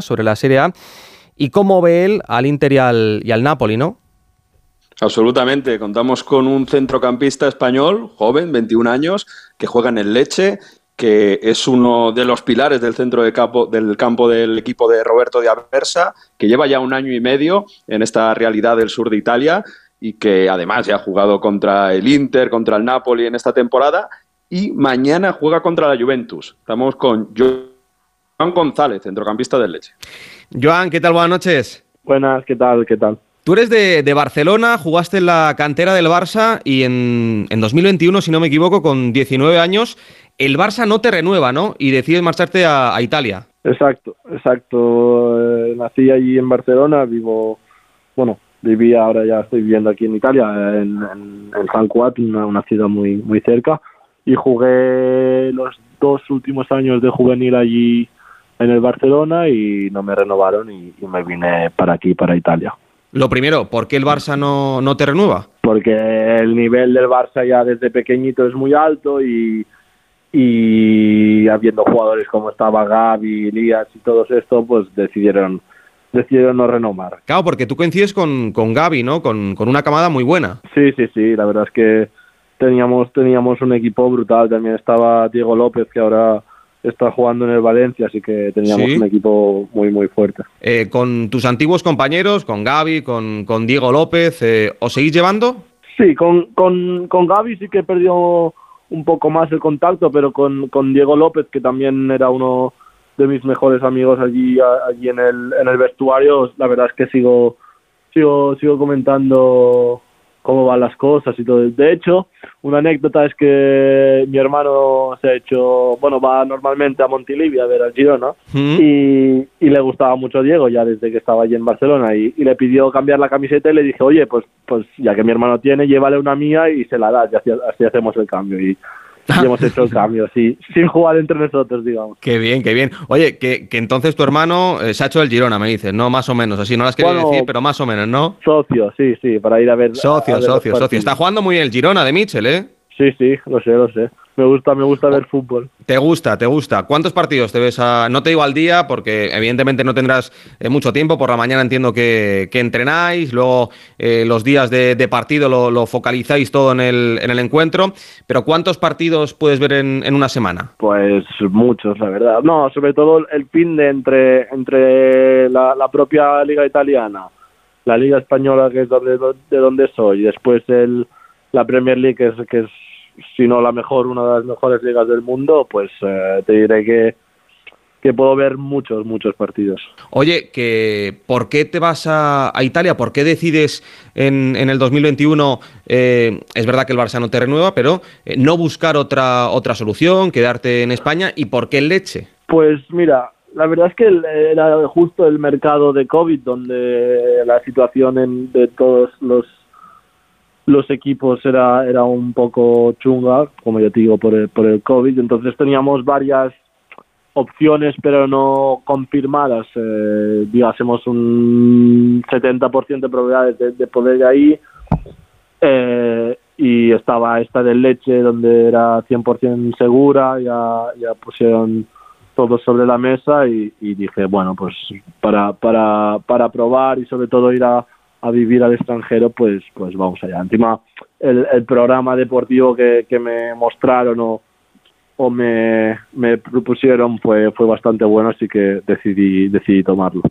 sobre la Serie A y cómo ve él al Inter y al, y al Napoli, ¿no? Absolutamente. Contamos con un centrocampista español, joven, 21 años, que juega en el Leche, que es uno de los pilares del centro de campo, del campo del equipo de Roberto de Aversa, que lleva ya un año y medio en esta realidad del sur de Italia y que además ya ha jugado contra el Inter, contra el Napoli en esta temporada y mañana juega contra la Juventus. Estamos con Joan González, centrocampista del Leche. Joan, ¿qué tal? Buenas noches. Buenas, ¿qué tal? ¿Qué tal? Tú eres de, Barcelona, jugaste en la cantera del Barça y en, 2021, si no me equivoco, con 19 años, el Barça no te renueva, ¿no? Y decides marcharte a, Italia. Exacto, exacto. Eh, nací allí en Barcelona, vivo, bueno, vivía, ahora ya estoy viviendo aquí en Italia, en, San Cuat, una, ciudad muy, muy cerca, y jugué los dos últimos años de juvenil allí en el Barcelona y no me renovaron y me vine para aquí, para Italia. Lo primero, ¿por qué el Barça no, no te renueva? Porque el nivel del Barça ya desde pequeñito es muy alto y, y habiendo jugadores como estaba Gaby, Elías y todos esto, pues decidieron decidieron no renovar. Claro, porque tú coincides con, con Gaby, ¿no? Con, con, una camada muy buena. Sí, sí, sí, la verdad es que teníamos, teníamos un equipo brutal. También estaba Diego López, que ahora está jugando en el Valencia, así que teníamos un equipo muy, muy fuerte. Eh, con tus antiguos compañeros, con Gaby, con, con Diego López, eh, ¿os seguís llevando? Sí, con, con, con Gaby sí que perdió un poco más el contacto, pero con, con Diego López, que también era uno de mis mejores amigos allí, allí en, el, en el vestuario, la verdad es que sigo, sigo, sigo comentando cómo van las cosas y todo. De hecho, una anécdota es que mi hermano se ha hecho, bueno, va normalmente a Montilivia a ver al Girona y, le gustaba mucho Diego ya desde que estaba allí en Barcelona y, le pidió cambiar la camiseta y le dije, oye, pues, pues ya que mi hermano tiene, llévale una mía y se la da, y así hacemos el cambio. Y, y hemos hecho el cambio, sí, sin jugar entre nosotros, digamos. Qué bien, qué bien. Oye, que, que entonces tu hermano eh, se ha hecho el Girona, me dices, ¿no? Más o menos, así no las quería decir, pero más o menos, ¿no? Socio, sí, sí, para ir a ver. Socio, socio, socio. Está jugando muy bien el Girona de Mitchell, ¿eh? Sí, sí, lo sé, lo sé me gusta, me gusta ver fútbol. Te gusta, te gusta. ¿Cuántos partidos te ves a.? No te digo al día, porque evidentemente no tendrás eh, mucho tiempo. Por la mañana entiendo que, entrenáis, luego eh, los días de, partido lo, focalizáis todo en el, en el encuentro. Pero ¿cuántos partidos puedes ver en, una semana? Pues muchos, la verdad. No, sobre todo el fin de entre, entre la, propia Liga Italiana, la Liga Española, que es donde, de donde soy, y después el, la Premier League, que es, que es si no la mejor, una de las mejores ligas del mundo, pues eh, te diré que, que puedo ver muchos, muchos partidos. Oye, que ¿por qué te vas a, Italia? ¿Por qué decides en, en el 2021, eh, es verdad que el Barça no te renueva, pero eh, no buscar otra, otra solución, quedarte en España? ¿Y por qué el Leche? Pues mira, la verdad es que era justo el mercado de COVID donde la situación en, de todos los los equipos era, era un poco chunga, como ya te digo, por el, por el COVID. Entonces teníamos varias opciones, pero no confirmadas. Eh, digásemos un 70% de probabilidades de, poder ir ahí. Eh, y estaba esta de leche, donde era 100% segura. Ya, ya pusieron todo sobre la mesa y, y dije, bueno, pues para, para, para probar y sobre todo ir a a vivir al extranjero, pues, pues vamos allá. Encima, el, programa deportivo que, que me mostraron o, o me, me propusieron fue, fue bastante bueno, así que decidí, decidí tomarlo.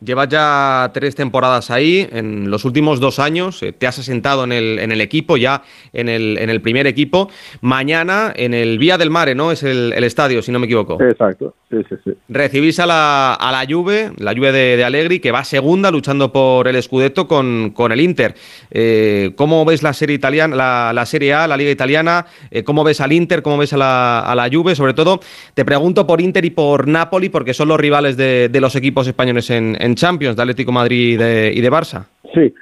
Llevas ya tres temporadas ahí, en los últimos dos años eh, te has asentado en el, en el equipo, ya en el, en el primer equipo. Mañana en el Vía del Mare, ¿no? Es el, estadio, si no me equivoco. Exacto, sí, sí, sí. Recibís a la, a la Juve, la Juve de, de Allegri, que va segunda luchando por el Scudetto con, con el Inter. Eh, ¿Cómo ves la serie italiana, la, la, Serie A, la Liga Italiana? Eh, ¿Cómo ves al Inter? ¿Cómo ves a la, a la Juve? Sobre todo, te pregunto por Inter y por Napoli, porque son los rivales de, de los equipos españoles en en Champions de Atlético Madrid y de, Barça. Sí,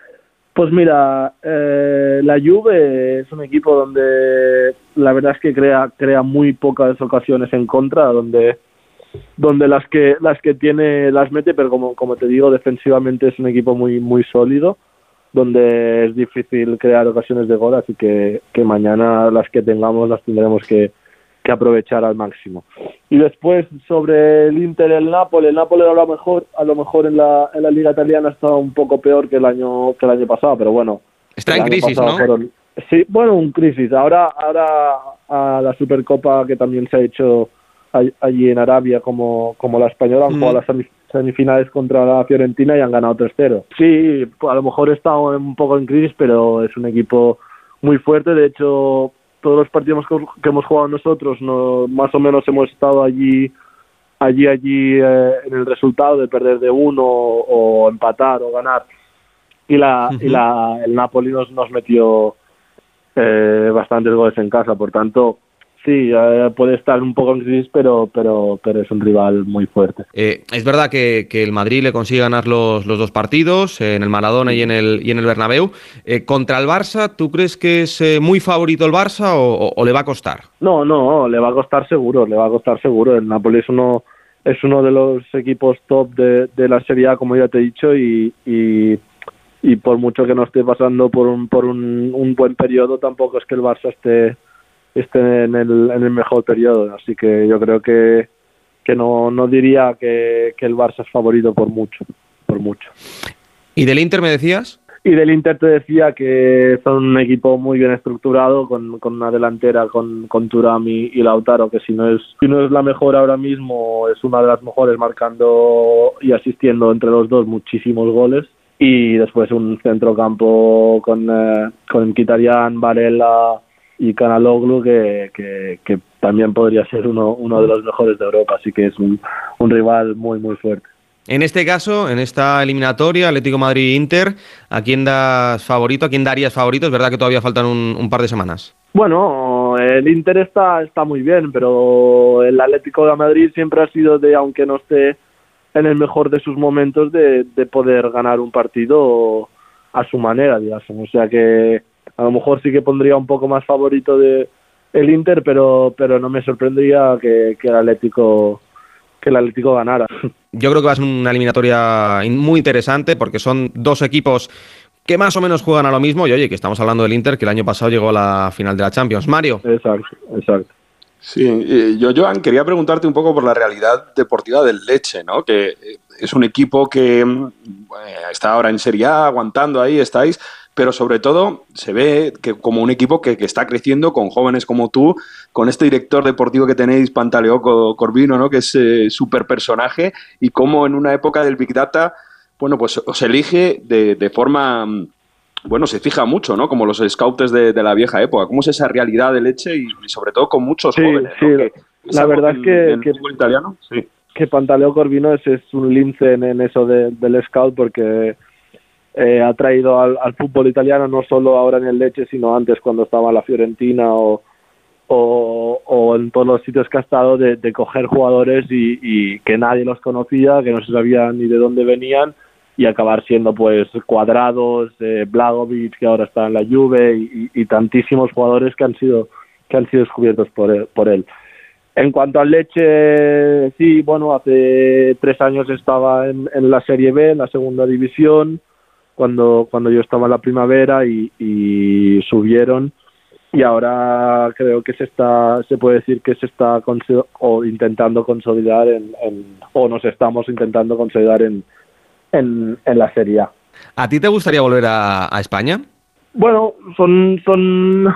pues mira, eh, la Juve es un equipo donde la verdad es que crea crea muy pocas ocasiones en contra, donde donde las que las que tiene las mete, pero como como te digo, defensivamente es un equipo muy muy sólido, donde es difícil crear ocasiones de gol, así que que mañana las que tengamos las tendremos que que aprovechar al máximo. Y después sobre el Inter el Napoli, el Napoli a lo mejor, a lo mejor en la, en la liga italiana está un poco peor que el año que el año pasado, pero bueno. Está en crisis, ¿no? sí, bueno, un crisis. Ahora, ahora a la Supercopa que también se ha hecho allí en Arabia como, como la española, han jugado las semifinales contra la Fiorentina y han ganado 3-0. Sí, a lo mejor está un poco en crisis, pero es un equipo muy fuerte. De hecho, todos los partidos que hemos jugado nosotros, no, más o menos hemos estado allí, allí, allí eh, en el resultado de perder de uno o, empatar o ganar. Y la, y la el Napoli nos, nos metió eh, bastantes goles en casa, por tanto sí, eh, puede estar un poco en crisis, pero, pero, pero es un rival muy fuerte. Eh, es verdad que, el Madrid le consigue ganar los, los dos partidos, en el Maradona y en el, y en el Bernabéu. Eh, contra el Barça, ¿tú crees que es muy favorito el Barça o, le va a costar? No, no, le va a costar seguro, le va a costar seguro. El Napoli es uno, es uno de los equipos top de, de la Serie A, como ya te he dicho, y, y, y por mucho que no esté pasando por un, por un, un buen periodo, tampoco es que el Barça esté esté en el, en el mejor periodo. Así que yo creo que, que no, no diría que, que el Barça es favorito por mucho, por mucho. ¿Y del Inter me decías? Y del Inter te decía que son un equipo muy bien estructurado, con, con una delantera con, con Turami y Lautaro, que si no, es, si no es la mejor ahora mismo, es una de las mejores, marcando y asistiendo entre los dos muchísimos goles. Y después un centrocampo con, eh, con Kitarian, Varela, y Canaloglu que, que, también podría ser uno, uno de los mejores de Europa, así que es un, un rival muy muy fuerte. En este caso, en esta eliminatoria, Atlético Madrid-Inter, ¿a quién das favorito? ¿A quién darías favorito? Es verdad que todavía faltan un, un, par de semanas. Bueno, el Inter está, está muy bien, pero el Atlético de Madrid siempre ha sido de, aunque no esté en el mejor de sus momentos, de, de poder ganar un partido a su manera, digamos. O sea que a lo mejor sí que pondría un poco más favorito de el Inter, pero, pero no me sorprendería que, el Atlético que el Atlético ganara. Yo creo que va a ser una eliminatoria muy interesante porque son dos equipos que más o menos juegan a lo mismo y oye, que estamos hablando del Inter que el año pasado llegó a la final de la Champions. Mario. Exacto, exacto. Sí, yo, Joan, quería preguntarte un poco por la realidad deportiva del Leche, ¿no? Que eh, es un equipo que mm, está ahora en Serie A, aguantando ahí, estáis, pero sobre todo se ve que como un equipo que, está creciendo con jóvenes como tú, con este director deportivo que tenéis, Pantaleo Corvino, ¿no? que es eh, súper personaje, y cómo en una época del Big Data, bueno, pues os elige de, forma, mm, bueno, se fija mucho, ¿no? Como los scouts de, la vieja época, cómo es esa realidad de leche y, sobre todo con muchos jóvenes. la verdad es que, que, italiano, que Pantaleo Corvino es, un lince en, eso del scout porque eh, ha traído al, fútbol italiano no solo ahora en el Leche, sino antes cuando estaba la Fiorentina o, en todos los sitios que ha estado de, coger jugadores y, que nadie los conocía, que no se sabía ni de dónde venían y acabar siendo pues cuadrados, eh, Blagovic que ahora está en la Juve y, tantísimos jugadores que han sido que han sido descubiertos por él, por él. En cuanto al Leche, sí, bueno, hace tres años estaba en, en la Serie B, en la segunda división, cuando, cuando yo estaba en la primavera y, subieron y ahora creo que se está se puede decir que se está o intentando consolidar en, o nos estamos intentando consolidar en, en, la Serie A. ¿A ti te gustaría volver a, España? Bueno, son son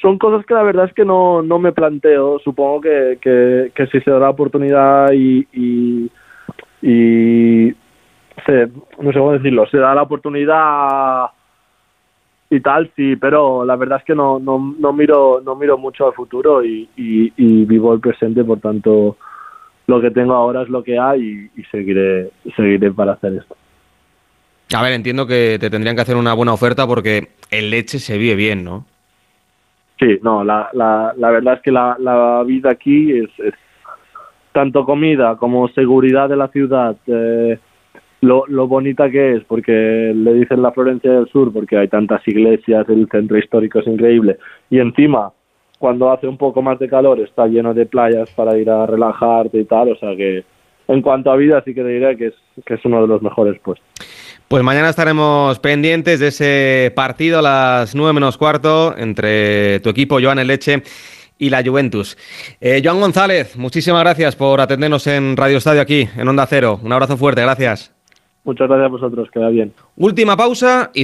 son cosas que la verdad es que no, no me planteo. Supongo que, que, si se da la oportunidad y, y no sé cómo decirlo, se da la oportunidad y tal, sí, pero la verdad es que no, no, no miro no miro mucho al futuro y, vivo el presente, por tanto lo que tengo ahora es lo que hay y, seguiré seguiré para hacer esto. A ver, entiendo que te tendrían que hacer una buena oferta porque el leche se vive bien, ¿no? Sí, no, la, la, la verdad es que la, la vida aquí es, es tanto comida como seguridad de la ciudad, eh, lo, lo bonita que es, porque le dicen la Florencia del Sur, porque hay tantas iglesias, el centro histórico es increíble, y encima, cuando hace un poco más de calor, está lleno de playas para ir a relajarte y tal, o sea que en cuanto a vida sí que te diré que es, que es uno de los mejores puestos. Pues mañana estaremos pendientes de ese partido a las nueve menos cuarto entre tu equipo, Joan Leche y la Juventus. Eh, Joan González, muchísimas gracias por atendernos en Radio Estadio aquí, en Onda Cero. Un abrazo fuerte, gracias. Muchas gracias a vosotros, queda bien. Última pausa y